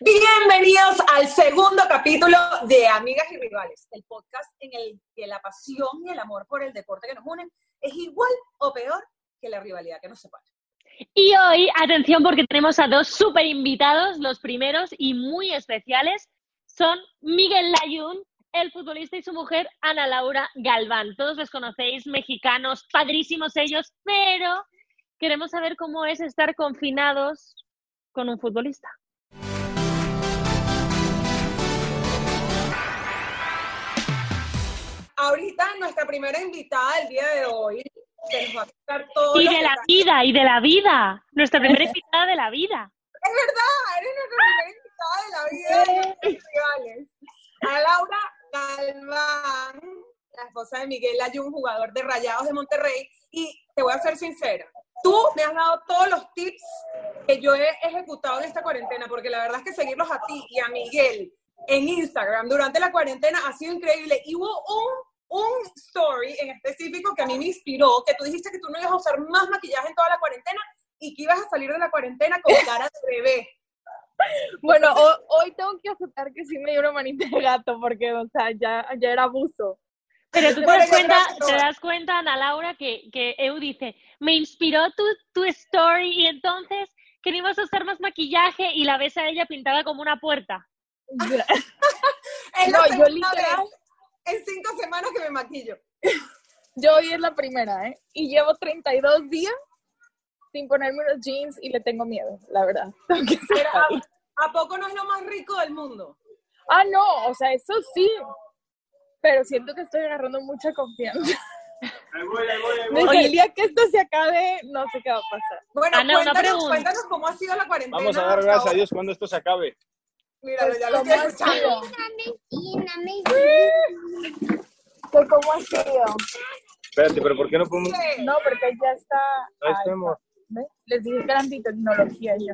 Bienvenidos al segundo capítulo de Amigas y Rivales, el podcast en el que la pasión y el amor por el deporte que nos unen es igual o peor que la rivalidad que nos separa. Y hoy, atención porque tenemos a dos súper invitados, los primeros y muy especiales son Miguel Layún, el futbolista y su mujer Ana Laura Galván. Todos los conocéis, mexicanos, padrísimos ellos, pero queremos saber cómo es estar confinados con un futbolista. Ahorita nuestra primera invitada del día de hoy que nos va a contar todo. Y de la vida, y de la vida. Nuestra primera invitada de la vida. Es verdad, eres nuestra primera invitada de la vida de Rivales. A Laura Galván, la esposa de Miguel Ayun, jugador de Rayados de Monterrey. Y te voy a ser sincera, tú me has dado todos los tips que yo he ejecutado en esta cuarentena, porque la verdad es que seguirlos a ti y a Miguel en Instagram durante la cuarentena ha sido increíble. Y hubo un, un story en específico que a mí me inspiró, que tú dijiste que tú no ibas a usar más maquillaje en toda la cuarentena y que ibas a salir de la cuarentena con cara de bebé. Bueno, ho- hoy tengo que aceptar que sí me dio una manita de gato porque, o sea, ya, ya era abuso. Pero tú te das cuenta, te das cuenta, Ana Laura, que, que Eu dice, me inspiró tu, tu story y entonces que no ibas a usar más maquillaje y la ves a ella pintada como una puerta. No, yo literal- vez en cinco semanas que me maquillo. Yo hoy es la primera, ¿eh? Y llevo 32 días sin ponerme unos jeans y le tengo miedo, la verdad. Pero. ¿a, a poco no es lo más rico del mundo? Ah, no, o sea, eso sí. Pero siento que estoy agarrando mucha confianza. Desde el día que esto se acabe, no sé qué va a pasar. Bueno, Ana, una cuéntanos, pregunta. cuéntanos cómo ha sido la cuarentena. Vamos a dar gracias a. Dios cuando esto se acabe. Míralo, Pues, ya lo ¿cómo estoy ha escuchando. ¿Qué, ¿Cómo ha sido? Espérate, pero ¿por qué no podemos...? No, porque ya está. Ahí estamos. ¿Ve? Les dije que eran tecnología yo.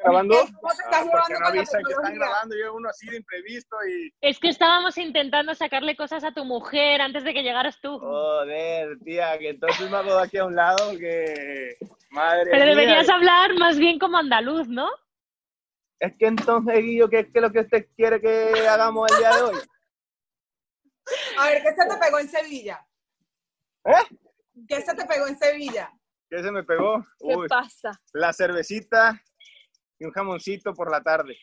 ¿Está grabando? ¿Cómo te estás Ah, ¿Por qué llevando no con la avisan que están grabando? Yo uno así de imprevisto y... Es que estábamos intentando sacarle cosas a tu mujer antes de que llegaras tú. Joder, tía, que entonces me hago de aquí a un lado que... Madre Pero mía. deberías hablar más bien como andaluz, ¿no? Es que entonces, Guillo, ¿qué es lo que usted quiere que hagamos el día de hoy? A ver, ¿qué se te pegó en Sevilla? ¿Eh? ¿Qué se te pegó en Sevilla? ¿Qué se me pegó? ¿Qué Uy, pasa? la cervecita y un jamoncito por la tarde.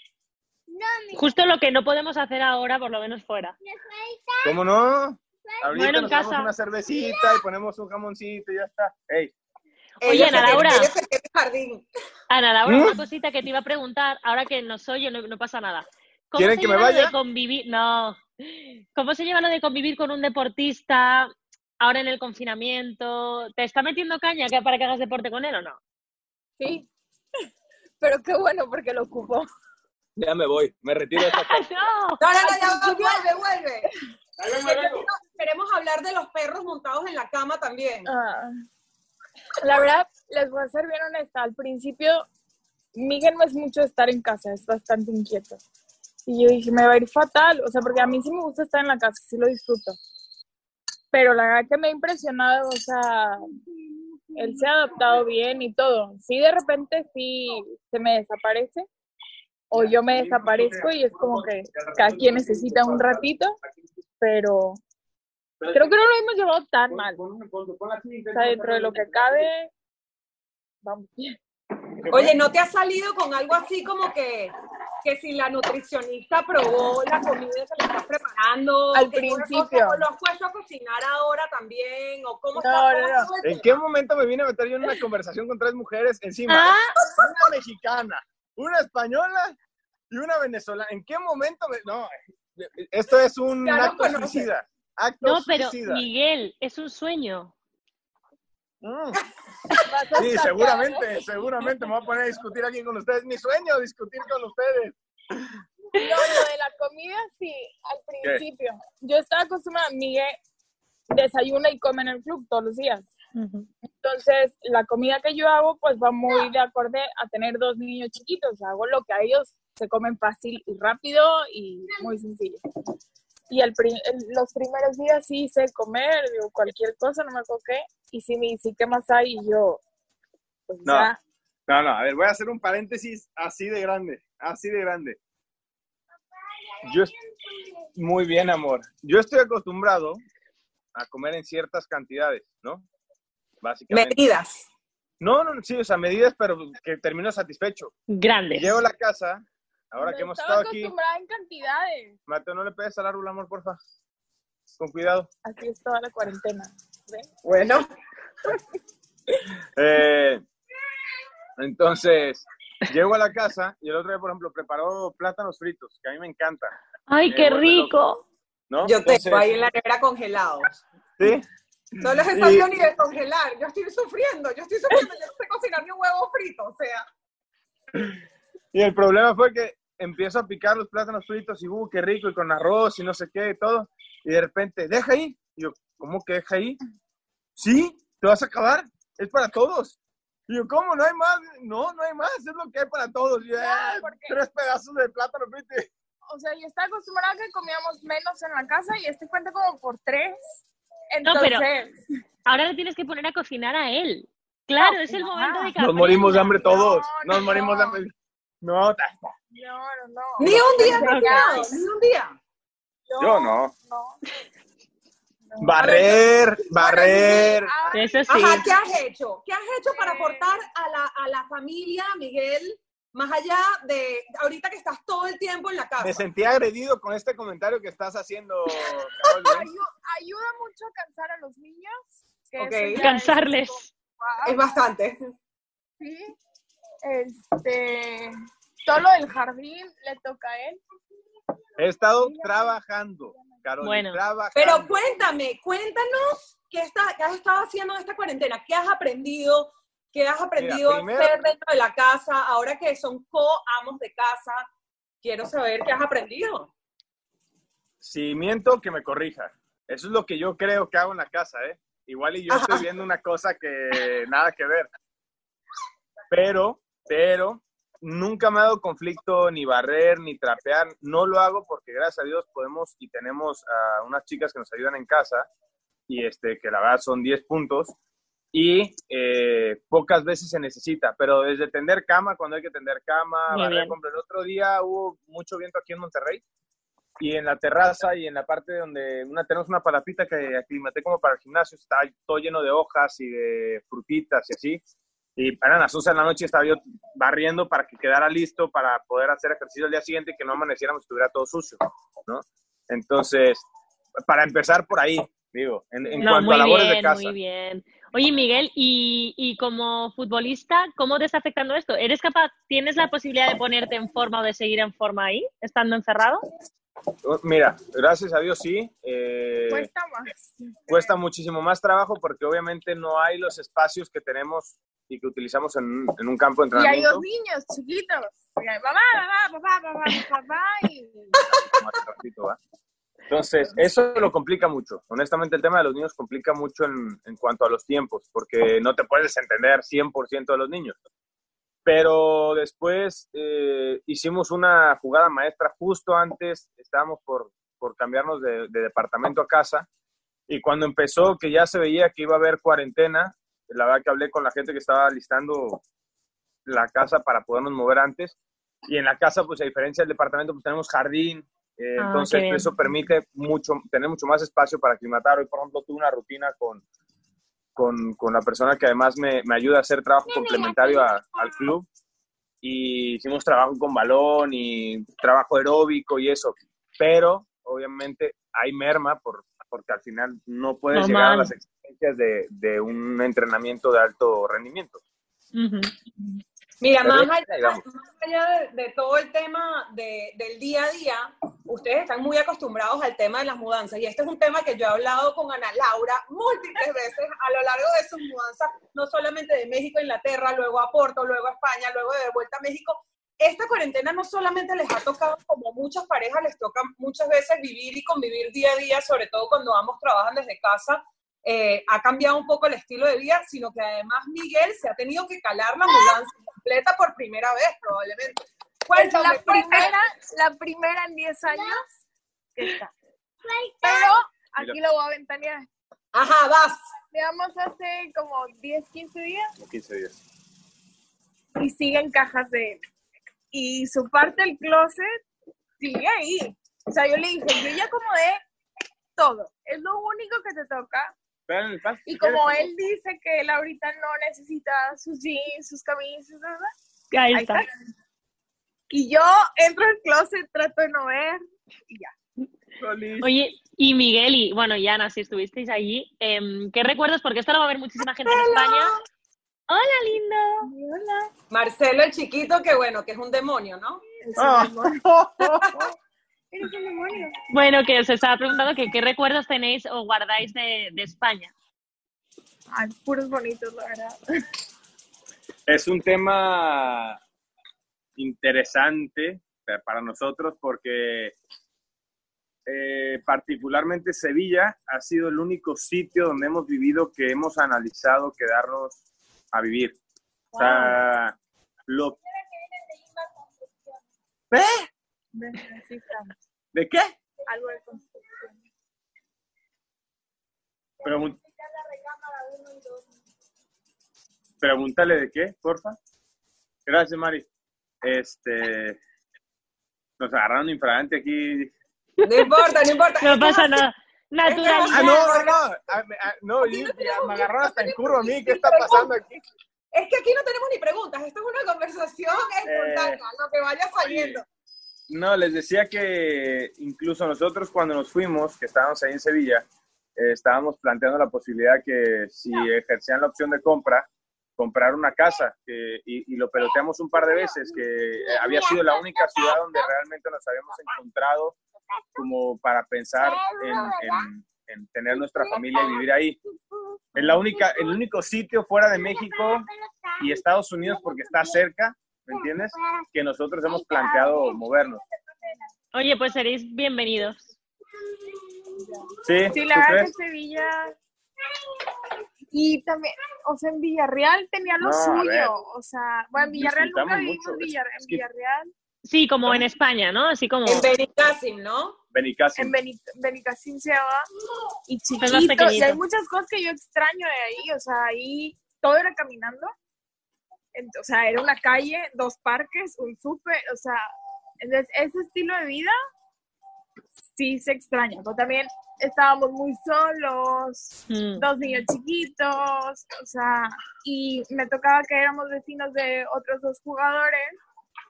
Justo lo que no podemos hacer ahora, por lo menos fuera. ¿Cómo no? Ahorita Bueno, en nos casa. una cervecita y ponemos un jamoncito y ya está. Ey, Oye, Ana Laura. jardín. Ana Laura, ¿Mm? una cosita que te iba a preguntar, ahora que nos oye, no, no pasa nada. ¿Cómo ¿Quieren se que me lleva lo de vaya? convivir? No. ¿Cómo se lleva lo de convivir con un deportista ahora en el confinamiento? ¿Te está metiendo caña que- para que hagas deporte con él o no? Sí. Pero qué bueno porque lo ocupó. ya me voy, me retiro de esta casa. ¡No! No, no, no, ya va, vuelve, vuelve. Queremos, queremos hablar de los perros montados en la cama también. Ah. La verdad, les voy a ser bien honesta. Al principio, Miguel no es mucho estar en casa, es bastante inquieto. Y yo dije, me va a ir fatal. O sea, porque a mí sí me gusta estar en la casa, sí lo disfruto. Pero la verdad que me ha impresionado, o sea, él se ha adaptado bien y todo. Sí, de repente sí se me desaparece. O yo me desaparezco y es como que cada quien necesita un ratito, pero creo que no lo hemos llevado tan mal. O sea, dentro de lo que cabe, vamos bien. Oye, ¿no te has salido con algo así como que, que si la nutricionista probó la comida que le estás preparando? Al que principio. cosa, ¿O lo has puesto a cocinar ahora también? ¿O cómo No, está? no, ¿Cómo no. ¿En qué momento me vine a meter yo en una conversación con tres mujeres encima? Ah, Una mexicana, una española y una venezolana. ¿En qué momento me.? No, esto es un acto conoces. suicida. Acto no, pero suicida. Miguel, es un sueño. Mm. Sí, seguramente, seguramente me voy a poner a discutir aquí con ustedes. Mi sueño, discutir con ustedes. No, lo de la comida, sí, al principio. Yo estaba acostumbrada, Miguel desayuna y come en el club todos los días. Entonces, la comida que yo hago, pues va muy de acorde a tener dos niños chiquitos. Hago lo que a ellos se comen fácil y rápido y muy sencillo. Y el, pri- el- los primeros días sí hice comer, digo, cualquier cosa, no me acuerdo qué. Y sí me dice, ¿qué más hay? Y yo, pues No. ya, No, no, a ver, voy a hacer un paréntesis así de grande, así de grande. Yo muy bien, amor. Yo estoy acostumbrado a comer en ciertas cantidades, ¿no? Básicamente. Medidas. No, no, sí, o sea, medidas, pero que termino satisfecho. Grandes. Llego a la casa, ahora que hemos estado aquí. acostumbrada en cantidades. Mateo, no le pegues al árbol, amor, porfa. Con cuidado. Así es toda la cuarentena. ¿ven? Bueno, Eh, entonces, llego a la casa y el otro día, por ejemplo, preparó plátanos fritos, que a mí me encantan, ¡Ay, qué rico! ¿no? yo Entonces, tengo ahí en la nevera congelados. Sí, No les he Y- sabido ni de congelar. Yo estoy sufriendo, yo estoy sufriendo. Yo no sé cocinar ni un huevo frito, o sea. Y el problema fue que empiezo a picar los plátanos fritos y, uh, qué rico, y con arroz y no sé qué y todo, y de repente, deja ahí. Y yo, ¿cómo que deja ahí? Sí, te vas a acabar, es para todos. Y yo, ¿cómo? ¿No hay más? No, no hay más, es lo que hay para todos. Y yo, Ya, "Ah, porque- tres pedazos de plátano frito. O sea, yo estaba acostumbrada a que comíamos menos en la casa y este cuenta como por tres. No, Entonces, pero- Ahora le tienes que poner a cocinar a él. Claro, No, es el momento de que Nos morimos de hambre todos. No, Nos no, morimos de hambre. No, no, no, no. Ni un día ni un día. Yo no. No. No. Barrer, barrer. Eso sí. Ajá, ¿qué has hecho? ¿Qué has hecho para aportar a la, a la familia, Miguel, más allá de ahorita que estás todo el tiempo en la casa? Me sentí agredido con este comentario que estás haciendo. ¿eh? ayuda mucho a cansar a los niños. que Cansarles. es Es bastante. Sí. Este, todo lo del jardín le toca a él. He estado trabajando, Carol. Bueno. trabajando. Pero cuéntame, cuéntanos qué, está, qué has estado haciendo en esta cuarentena, qué has aprendido, qué has aprendido primero- a hacer dentro de la casa, ahora que son co-amos de casa. Quiero saber qué has aprendido. Si miento, que me corrija. Eso es lo que yo creo que hago en la casa, ¿eh? Igual y yo estoy viendo una cosa que nada que ver. Pero, pero, nunca me ha dado conflicto ni barrer ni trapear. No lo hago porque gracias a Dios podemos y tenemos a unas chicas que nos ayudan en casa y este que la verdad son 10 puntos y eh, pocas veces se necesita, pero desde tender cama, cuando hay que tender cama, barrer, ejemplo, el otro día hubo mucho viento aquí en Monterrey y en la terraza y en la parte donde una, tenemos una palapita que aclimaté como para el gimnasio, está todo lleno de hojas y de frutitas y así. Y eran las 11 de la noche estaba yo barriendo para que quedara listo para poder hacer ejercicio el día siguiente y que no amaneciéramos y estuviera todo sucio, ¿no? Entonces, para empezar por ahí, digo, en, en No, cuanto a labores de casa. muy bien. Oye, Miguel, y, y como futbolista, ¿cómo te está afectando esto? ¿Eres capaz, tienes la posibilidad de ponerte en forma o de seguir en forma ahí, estando encerrado? Mira, gracias a Dios sí. eh, Cuesta más. cuesta muchísimo más trabajo porque obviamente no hay los espacios que tenemos y que utilizamos en, en un campo de Y hay entrenamiento. dos niños chiquitos. Hay mamá, mamá, papá, papá, papá. Entonces, eso lo complica mucho. Honestamente, el tema de los niños complica mucho en, en cuanto a los tiempos, porque no te puedes entender 100% de los niños. Pero después eh, hicimos una jugada maestra justo antes, estábamos por, por cambiarnos de, de departamento a casa, y cuando empezó, que ya se veía que iba a haber cuarentena, la verdad que hablé con la gente que estaba listando la casa para podernos mover antes, y en la casa, pues a diferencia del departamento, pues tenemos jardín, eh, Ah, entonces eso permite mucho, tener mucho más espacio para aclimatar. Hoy, por ejemplo, tuve una rutina con, con, con la persona que además me, me ayuda a hacer trabajo complementario a- al club y hicimos trabajo con balón y trabajo aeróbico y eso, pero obviamente hay merma por, porque al final no puedes Normal. llegar a las exigencias de, de un entrenamiento de alto rendimiento. Ujú. Mira, Pero más allá, más allá de, de todo el tema de- del día a día, ustedes están muy acostumbrados al tema de las mudanzas. Y este es un tema que yo he hablado con Ana Laura múltiples veces a lo largo de sus mudanzas, no solamente de México a Inglaterra, luego a Porto, luego a España, luego de vuelta a México. Esta cuarentena no solamente les ha tocado, como muchas parejas les toca muchas veces vivir y convivir día a día, sobre todo cuando ambos trabajan desde casa, eh, ha cambiado un poco el estilo de vida, sino que además Miguel se ha tenido que calar la mudanza completa por primera vez, probablemente. Es la primera, la primera en 10 años que está. Pero aquí lo voy a ventanear. Ajá, vas. Digamos hace como 10, 15 días. 15 días. y siguen cajas de él. Y su parte del closet sigue ahí. O sea, yo le dije, yo ya acomodé todo. Es lo único que te toca. Y como él dice que él ahorita no necesita sus jeans, sus camisas, ¿verdad? Ahí Ahí está. está. Y yo entro al closet, trato de no ver y ya. Oye, y Miguel y, bueno, y Ana, si estuvisteis allí, em, ¿qué recuerdos? Porque esto lo va a ver muchísima gente en España. Hola, lindo. Hola. Marcelo el chiquito, que bueno, que es un demonio, ¿no? Es Ah. un un demonio. Bueno, que os estaba preguntando que qué recuerdos tenéis o guardáis de, de España. Ay, puros bonitos, la verdad. Es un tema interesante para nosotros porque eh, particularmente Sevilla ha sido el único sitio donde hemos vivido que hemos analizado quedarnos a vivir. O sea, lo... ¿Eh? ¿De qué? Algo de construcción. Pregun- Pregúntale de qué, porfa. Gracias, Mari. Este, nos agarraron infragante aquí. No importa, no importa. No pasa nada. Naturalidad. Ah, no, no, no, ah, me- ah, no, me agarraron hasta en curva a mí. ¿Qué está pasando aquí? Es que aquí no tenemos ni preguntas, esto es una conversación espontánea, Eh, lo que vaya saliendo. No, les decía que incluso nosotros cuando nos fuimos, que estábamos ahí en Sevilla, eh, estábamos planteando la posibilidad que si ejercían la opción de compra, comprar una casa, que- y, y lo peloteamos un par de veces, que eh, había sido la única ciudad donde realmente nos habíamos encontrado como para pensar en, en- en tener nuestra familia y vivir ahí. Es la única, el único sitio fuera de México y Estados Unidos, porque está cerca, ¿me entiendes? Que nosotros hemos planteado movernos. Oye, pues seréis bienvenidos. ¿Sí? Sí, ¿Tú la verdad crees? que Sevilla. Y también, o sea, en Villarreal tenía lo No, suyo. O sea, bueno, en Villarreal nunca vivimos mucho. Villar- Es en Villarreal. Sí, como en España, ¿no? Así como... En Benicassim, ¿no? Benicassim. En Beni- Benicassim se llama. Y Es más chiquito. Y hay muchas cosas que yo extraño de ahí. O sea, ahí todo era caminando. O sea, era una calle, dos parques, un súper. O sea, entonces ese estilo de vida sí se extraña. Pero también estábamos muy solos. Mm. dos niños chiquitos, o sea, y me tocaba que éramos vecinos de otros dos jugadores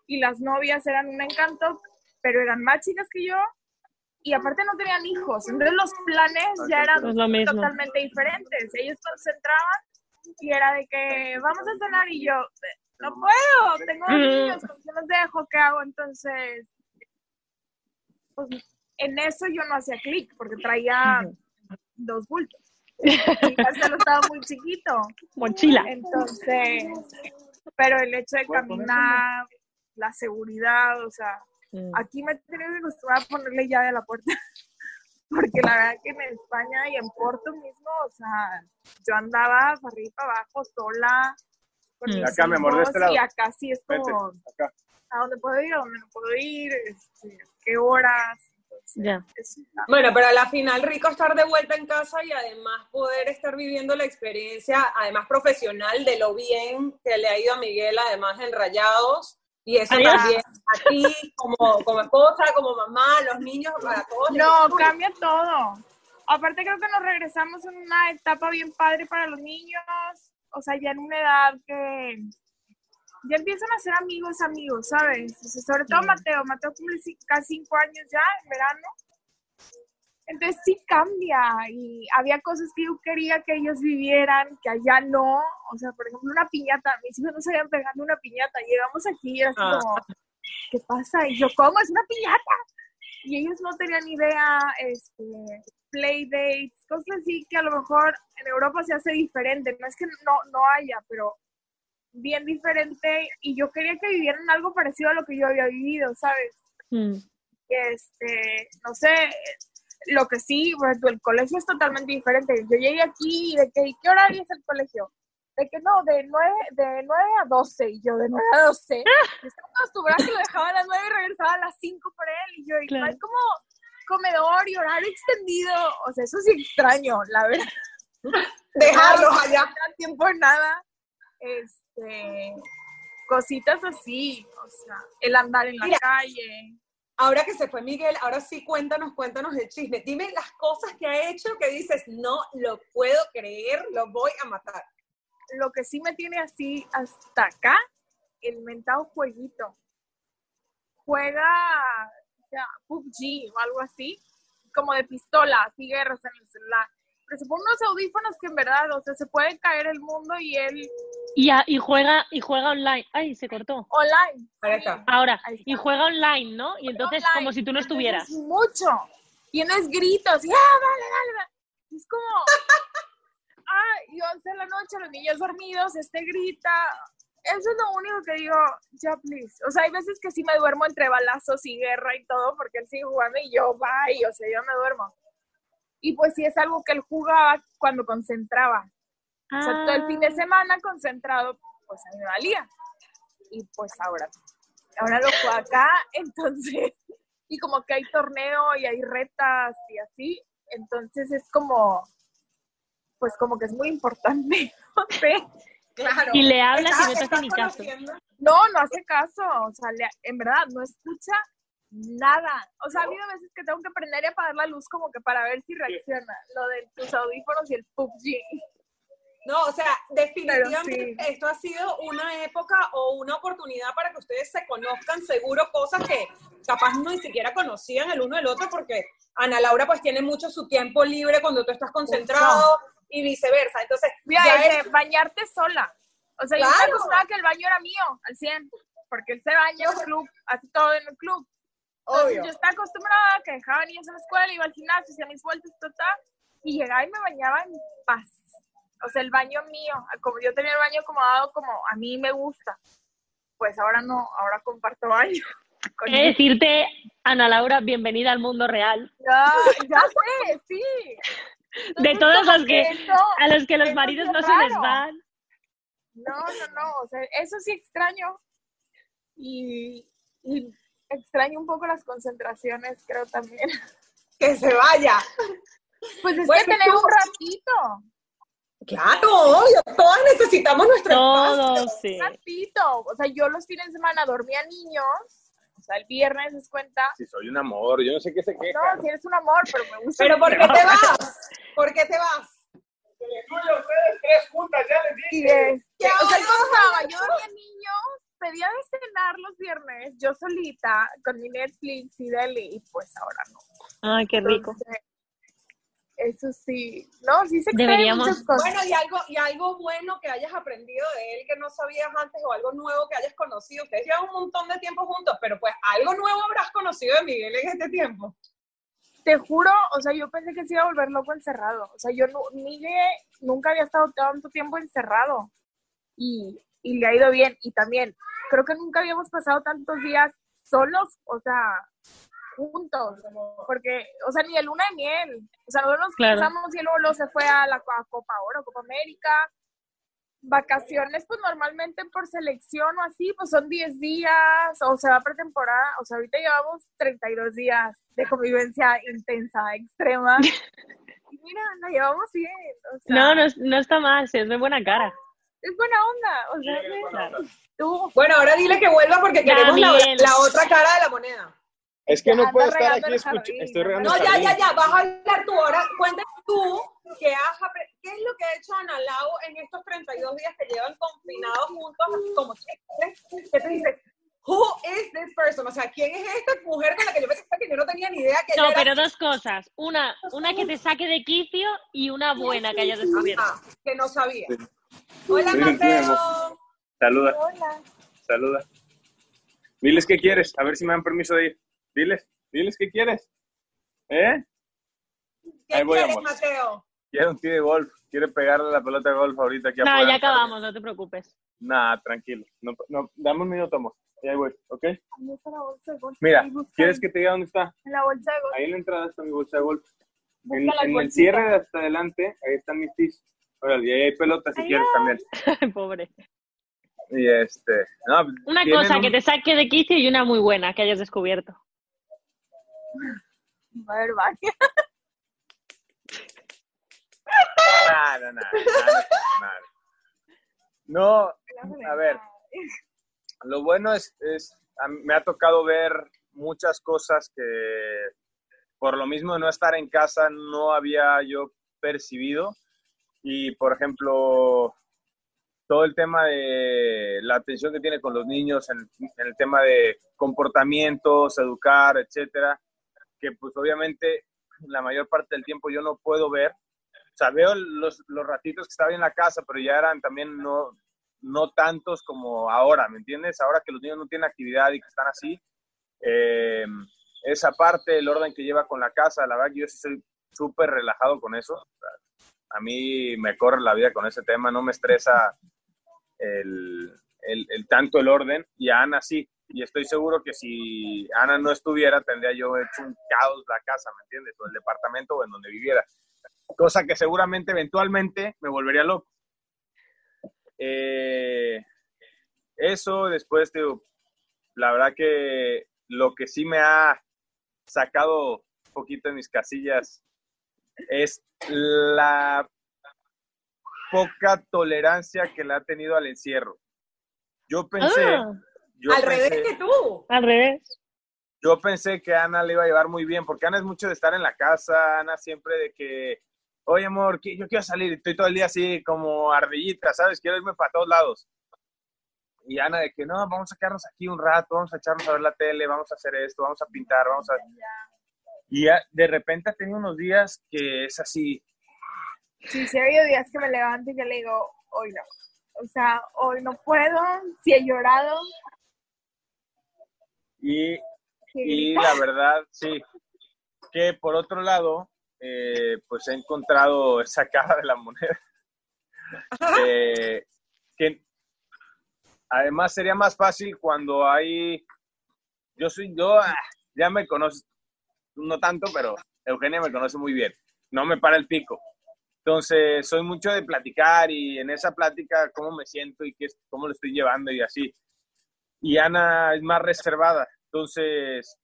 y las novias eran un encanto, pero eran más chicas que yo y aparte no tenían hijos, entonces los planes ya eran totalmente diferentes. Ellos concentraban era de que vamos a cenar y yo, no puedo, tengo Ujú. niños, ¿con qué los dejo? ¿Qué hago? Entonces, pues en eso yo no hacía clic porque traía dos bultos. Y Marcelo estaba muy chiquito. Mochila. Entonces, pero el hecho de caminar, la seguridad, o sea, Mm. aquí me he tenido que acostumbrar a ponerle llave a la puerta. Porque la verdad que en España y en Porto mismo, o sea, yo andaba para arriba y para abajo sola. Con Mm. mis Acá, mi amor, de este lado. Y acá sí es Vente, como, acá. ¿a dónde puedo ir? ¿A dónde no puedo ir? Este, ¿Qué horas? Entonces, es- Bueno, pero a la final rico estar de vuelta en casa y además poder estar viviendo la experiencia, además profesional, de lo bien que le ha ido a Miguel, además en Rayados. Y eso también a ti, como, como esposa, como mamá, los niños, para todos. No, cambia todo. Aparte creo que nos regresamos en una etapa bien padre para los niños, o sea, ya en una edad que ya empiezan a ser amigos, amigos, ¿sabes? O sea, sobre todo Mateo, Mateo cumple casi cinco años ya, en verano. Entonces sí cambia y había cosas que yo quería que ellos vivieran, que allá no. O sea, por ejemplo, una piñata. Mis hijos no sabían pegar ni una piñata. Llegamos aquí y era así Ah. como, ¿qué pasa? Y yo, ¿cómo? Es una piñata. Y ellos no tenían idea, este, play dates, cosas así que a lo mejor en Europa se hace diferente. No es que no, no haya, pero bien diferente. Y yo quería que vivieran algo parecido a lo que yo había vivido, ¿sabes? Mm. este, no sé, lo que sí, ejemplo, el colegio es totalmente diferente. Yo llegué aquí y de que, ¿qué horario es el colegio? De que no, de 9, de 9 a 12, y yo de 9 a 12. Yo estaba acostumbrada que lo dejaba a las 9 y regresaba a las 5 por él, y yo, y no Claro. hay como comedor y horario extendido, o sea, eso sí extraño, la verdad. Dejarlos allá. No tiempo en nada. Este, cositas así, o sea, el andar en la Mira. calle. Ahora que se fue Miguel, ahora sí cuéntanos, cuéntanos el chisme. Dime las cosas que ha hecho que dices, no lo puedo creer, lo voy a matar. Lo que sí me tiene así hasta acá, el mentado jueguito. Juega o sea, PUBG o algo así, como de pistola, así guerras en el celular. Pero se pone unos audífonos que en verdad, o sea, se puede caer el mundo y él Y, a- y juega y juega online. Ay, se cortó. online. Ahí está. Ahora, Ahí está. y juega online, ¿no? Y entonces Online. como si tú no Entonces, estuvieras. mucho. Tienes gritos y ¡ah, dale, dale, dale! Es como, ah, y 11 de la noche, los niños dormidos, este grita. Eso es lo único que digo, ya, please. O sea, hay veces que sí me duermo entre balazos y guerra y todo, porque él sigue jugando y yo, bye, o sea, yo me duermo. Y pues sí es algo que él jugaba cuando concentraba. O sea, todo el fin de Ah. semana concentrado, pues a mí me valía. Y pues ahora, ahora lo juego acá, entonces, y como que hay torneo y hay retas y así, entonces es como, pues como que es muy importante. Claro. Y le hablas y no te hace ni caso. No, no hace caso, o sea, le- en verdad, no escucha nada. O sea, ha habido veces que tengo que prender y apagar la luz como que para ver si reacciona, lo de tus audífonos y el PUBG. No, o sea, definitivamente esto ha sido una época o una oportunidad para que ustedes se conozcan seguro cosas que capaz no ni siquiera conocían el uno del otro porque Ana Laura pues tiene mucho su tiempo libre cuando tú estás concentrado y viceversa. Entonces, Mira, ya es- bañarte sola. O sea, yo me Claro. acostumbraba que el baño era mío, al 100, porque él se baña en el club, hace todo en el club. Entonces, obvio. yo estaba acostumbrada a que dejaba niños en la escuela, iba al gimnasio, hacía mis vueltas, total, y llegaba y me bañaba en paz. O sea, el baño mío, como yo tenía el baño acomodado como a mí me gusta. Pues ahora no, ahora comparto baño. con de decirte, Ana Laura, bienvenida al mundo real. Ya, ya sé, sí. De todos como los que, eso- a los que los maridos no se les van. No, no, no, o sea, eso sí extraño. Y, y extraño un poco las concentraciones, creo también. que se vaya. Pues es que tener tú- un ratito, Claro, obvio. Todas necesitamos nuestro espacio. Todos, sí. un ratito. O sea, yo los fines de semana dormía niños, sea, el viernes es cuenta. Si soy un amor, yo no sé qué se queja. No, si eres un amor, pero me gusta. Pero ¿por qué te vas? ¿Por qué te vas? ustedes tres juntas, ya les Y este, Ya, o sea, ya, yo pasaba, yo dormía niños, pedía de cenar los viernes, yo solita, con mi Netflix y Deli, y pues ahora no. Ay, qué rico. Entonces, Eso sí, no, sí se Deberíamos- muchas cosas. Bueno, y algo, y algo bueno que hayas aprendido de él que no sabías antes o algo nuevo que hayas conocido. Ustedes llevan un montón de tiempo juntos, pero pues algo nuevo habrás conocido de Miguel en este tiempo. Te juro, o sea, yo pensé que se iba a volver loco encerrado. O sea, yo no, Miguel nunca había estado tanto tiempo encerrado. Y, y le ha ido bien. Y también, creo que nunca habíamos pasado tantos días solos, o sea, juntos. Porque, o sea, ni de luna de miel. O sea, nosotros nos Claro. casamos y luego, luego se fue a la a Copa Oro, Copa América. Vacaciones, pues normalmente por selección o así, pues son 10 días, o se va pretemporada. O sea, ahorita llevamos 32 días de convivencia intensa, extrema. Y mira, la llevamos bien. O sea, No, no, no está mal, se ve buena cara. es buena onda. O sea, Claro. tú, Bueno, ahora dile que vuelva porque queremos la, la otra cara de la moneda. Es que no puedo estar aquí el escuchando. Estoy regando No, ya, ya, ya, vas a hablar tú. Ahora cuéntame tú qué, has, qué es lo que ha hecho Ana Lau en estos 32 días que llevan confinados juntos, así como chicles. ¿Qué te dices? Who is this person? O sea, ¿quién es esta mujer con la que yo pensaba que yo no tenía ni idea que No, era pero dos cosas. Una, una que te saque de quicio y una buena que hayas descubierto. Ah, que no sabía. Sí. Hola, Sí, sí, Mateo. Saluda, hola. saluda. Diles qué quieres, a ver si me dan permiso de ir. Diles, diles qué quieres. ¿Eh? ¿Qué Ahí voy, quieres, amor. Mateo? Quiere un tío de golf. Quiere pegarle la pelota de golf ahorita aquí No, ya acabamos, no te preocupes. Nah, tranquilo. No, no, dame un minuto, amor. Y ahí voy, ¿ok? Ahí está la bolsa de golf. Mira, ¿quieres que te diga dónde está? En la bolsa de golf. Ahí en la entrada está mi bolsa de golf. En, Busca la en el cierre de hasta adelante, ahí están mis tis. Órale, y ahí hay pelotas si Ay, quieres también. Pobre. Y este. No, Una cosa un- que te saque de quicio y una muy buena que hayas descubierto. A va. Nada, nada, nada, nada. No, a ver, lo bueno es, es me ha tocado ver muchas cosas que por lo mismo de no estar en casa no había yo percibido. Y, por ejemplo, todo el tema de la atención que tiene con los niños en, el tema de comportamientos, educar, etcétera, que pues obviamente la mayor parte del tiempo yo no puedo ver. O sea, veo los, los ratitos que estaba en la casa, pero ya eran también no, no tantos como ahora, ¿me entiendes? Ahora que los niños no tienen actividad y que están así, eh, esa parte, el orden que lleva con la casa, la verdad que yo soy súper relajado con eso. A mí me corre la vida con ese tema, no me estresa el, el, tanto el orden y a Ana sí. Y estoy seguro que si Ana no estuviera, tendría yo hecho un caos la casa, ¿me entiendes? O el departamento o en donde viviera. Cosa que seguramente eventualmente me volvería loco. Eh, eso, después, digo, la verdad que lo que sí me ha sacado un poquito de mis casillas es la poca tolerancia que le ha tenido al encierro. Yo pensé... Ah. Al revés que tú. Al revés. Yo pensé que Ana le iba a llevar muy bien, porque Ana es mucho de estar en la casa, Ana siempre de que, oye amor, yo quiero salir, estoy todo el día así como ardillita, ¿sabes? Quiero irme para todos lados. Y Ana de que, no, vamos a quedarnos aquí un rato, vamos a echarnos a ver la tele, vamos a hacer esto, vamos a pintar, vamos a... Y de repente ha tenido unos días que es así. Sí, sí ha habido días que me levanto y que le digo, hoy no. O sea, hoy no puedo, si he llorado. Y, y la verdad, sí, que por otro lado, eh, pues he encontrado esa cara de la moneda. Eh, que además sería más fácil cuando hay, yo soy, yo, ah, ya me conoces, no tanto, pero Eugenia me conoce muy bien. No me para el pico. Entonces, soy mucho de platicar y en esa plática cómo me siento y qué, cómo lo estoy llevando y así. Y Ana es más reservada. Entonces,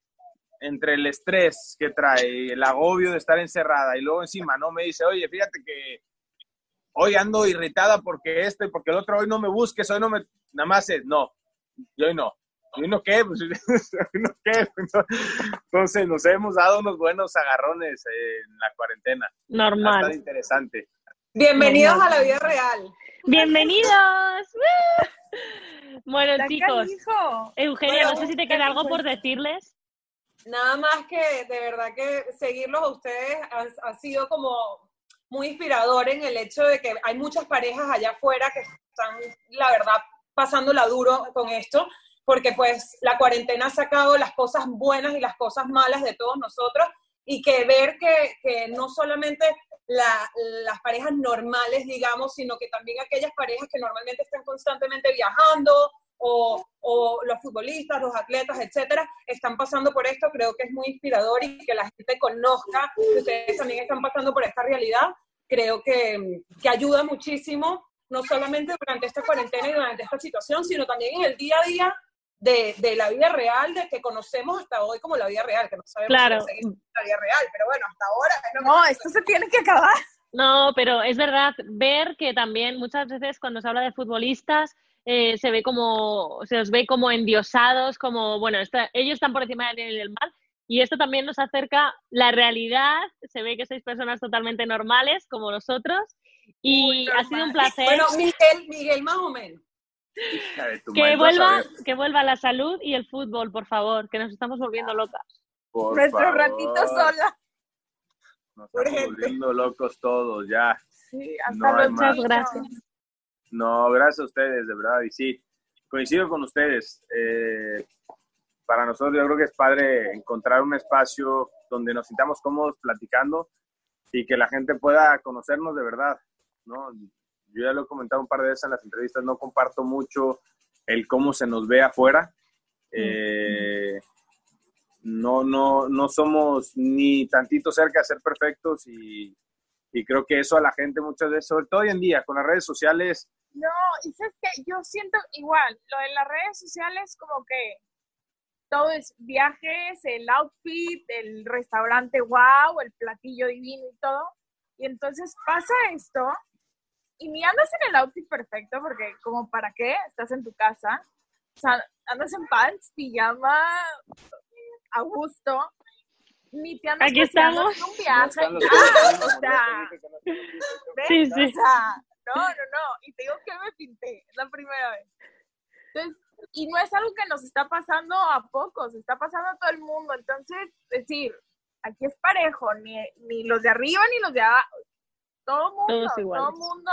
entre el estrés que trae, el agobio de estar encerrada y luego encima, ¿no? Me dice, oye, fíjate que hoy ando irritada porque esto y porque el otro, hoy no me busques, hoy no me, nada más es, no, yo hoy no. ¿Y uno qué? Pues, ¿uno qué? Entonces nos hemos dado unos buenos agarrones en la cuarentena. Normal. Está interesante. Bienvenidos a la vida real. Bienvenidos. bueno, chicos. Eugenia, no sé si te queda algo por decirles. Nada más que de verdad que seguirlos a ustedes ha, sido como muy inspirador en el hecho de que hay muchas parejas allá afuera que están, la verdad, pasándola duro con esto porque pues la cuarentena ha sacado las cosas buenas y las cosas malas de todos nosotros y que ver que, que no solamente las parejas normales, digamos, sino que también aquellas parejas que normalmente están constantemente viajando o, o, los futbolistas, los atletas, etcétera, están pasando por esto, creo que es muy inspirador y que la gente conozca que ustedes también están pasando por esta realidad, creo que, que ayuda muchísimo, no solamente durante esta cuarentena y durante esta situación, sino también en el día a día de, de, la vida real, de que conocemos hasta hoy como la vida real, que no sabemos claro. si es la vida real, pero bueno, hasta ahora... no, esto se tiene que acabar. No, pero es verdad, ver que también muchas veces cuando se habla de futbolistas eh, se ve como, se os ve como endiosados, como, bueno, ellos están por encima del mal, y esto también nos acerca la realidad, se ve que sois personas totalmente normales como nosotros, y ha sido un placer. Bueno, Miguel, Miguel más o menos que vuelva, que vuelva la salud y el fútbol, por favor, que nos estamos volviendo locas. Nuestro ratito sola. Nos estamos volviendo locos todos, ya. Sí, hasta Muchas gracias. No, gracias a ustedes, de verdad. Y sí, coincido con ustedes. Eh, para nosotros yo creo que es padre encontrar un espacio donde nos sintamos cómodos platicando y que la gente pueda conocernos de verdad, ¿no? Yo ya lo he comentado un par de veces en las entrevistas, no comparto mucho el cómo se nos ve afuera. Eh, no, no, no somos ni tantito cerca de ser perfectos y, y, creo que eso a la gente muchas veces, sobre todo hoy en día con las redes sociales. No, y sabes que yo siento igual, lo de las redes sociales como que todo es viajes, el outfit, el restaurante wow, el platillo divino y todo. Y entonces pasa esto y ni andas en el outfit perfecto, porque como para qué, estás en tu casa, O sea, andas en pants, pijama, a gusto. Ni te andas Aquí estamos. en un viaje. Ah, o sea, ¿ves? Sí, O sí. sea, no, no, no. Y te digo que me pinté, es la primera vez. Entonces, y no es algo que nos está pasando a pocos, está pasando a todo el mundo. Entonces, es decir, aquí es parejo, ni, ni los de arriba ni los de abajo. Todo mundo, Todos todo mundo.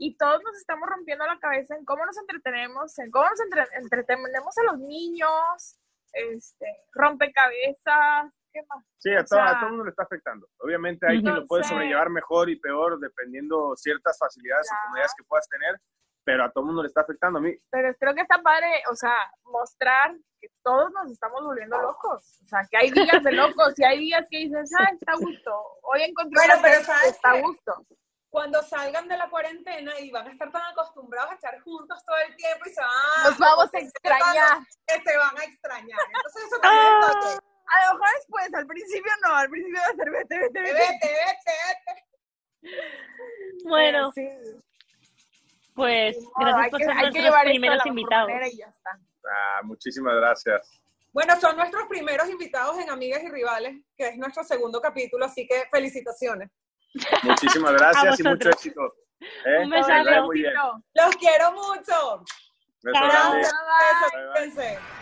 Y todos nos estamos rompiendo la cabeza en cómo nos entretenemos, en cómo nos entre- entretenemos a los niños, este, rompecabezas, ¿qué más? Sí, a todo, a sea- todo el mundo le está afectando. Obviamente hay quien lo puede Entonces- sobrellevar mejor y peor dependiendo ciertas facilidades Claro. o comodidades que puedas tener, pero a todo el mundo le está afectando. A mí, pero creo que está padre, o sea, mostrar que todos nos estamos volviendo locos. O sea, que hay días de locos y hay días que dices, ah, está a gusto. Hoy encontré Bueno, pero ¿sabes está a gusto. Cuando salgan de la cuarentena y van a estar tan acostumbrados a estar juntos todo el tiempo y se van Nos vamos a extrañar. que se van a extrañar. Entonces eso también Ah. A lo mejor después, al principio no, al principio va a ser vete, vete, vete. Vete, vete, vete. Bueno, sí, pues gracias hay por que, ser hay que nuestros llevar esto a primeros invitados. manera y ya está. ah, muchísimas gracias. Bueno, son nuestros primeros invitados en Amigas y Rivales, que es nuestro segundo capítulo, así que felicitaciones. Muchísimas gracias y mucho éxito. ¿eh? Un Que besazo. Los quiero mucho. Beso Chao. Besos, Bye, bye. cuídense.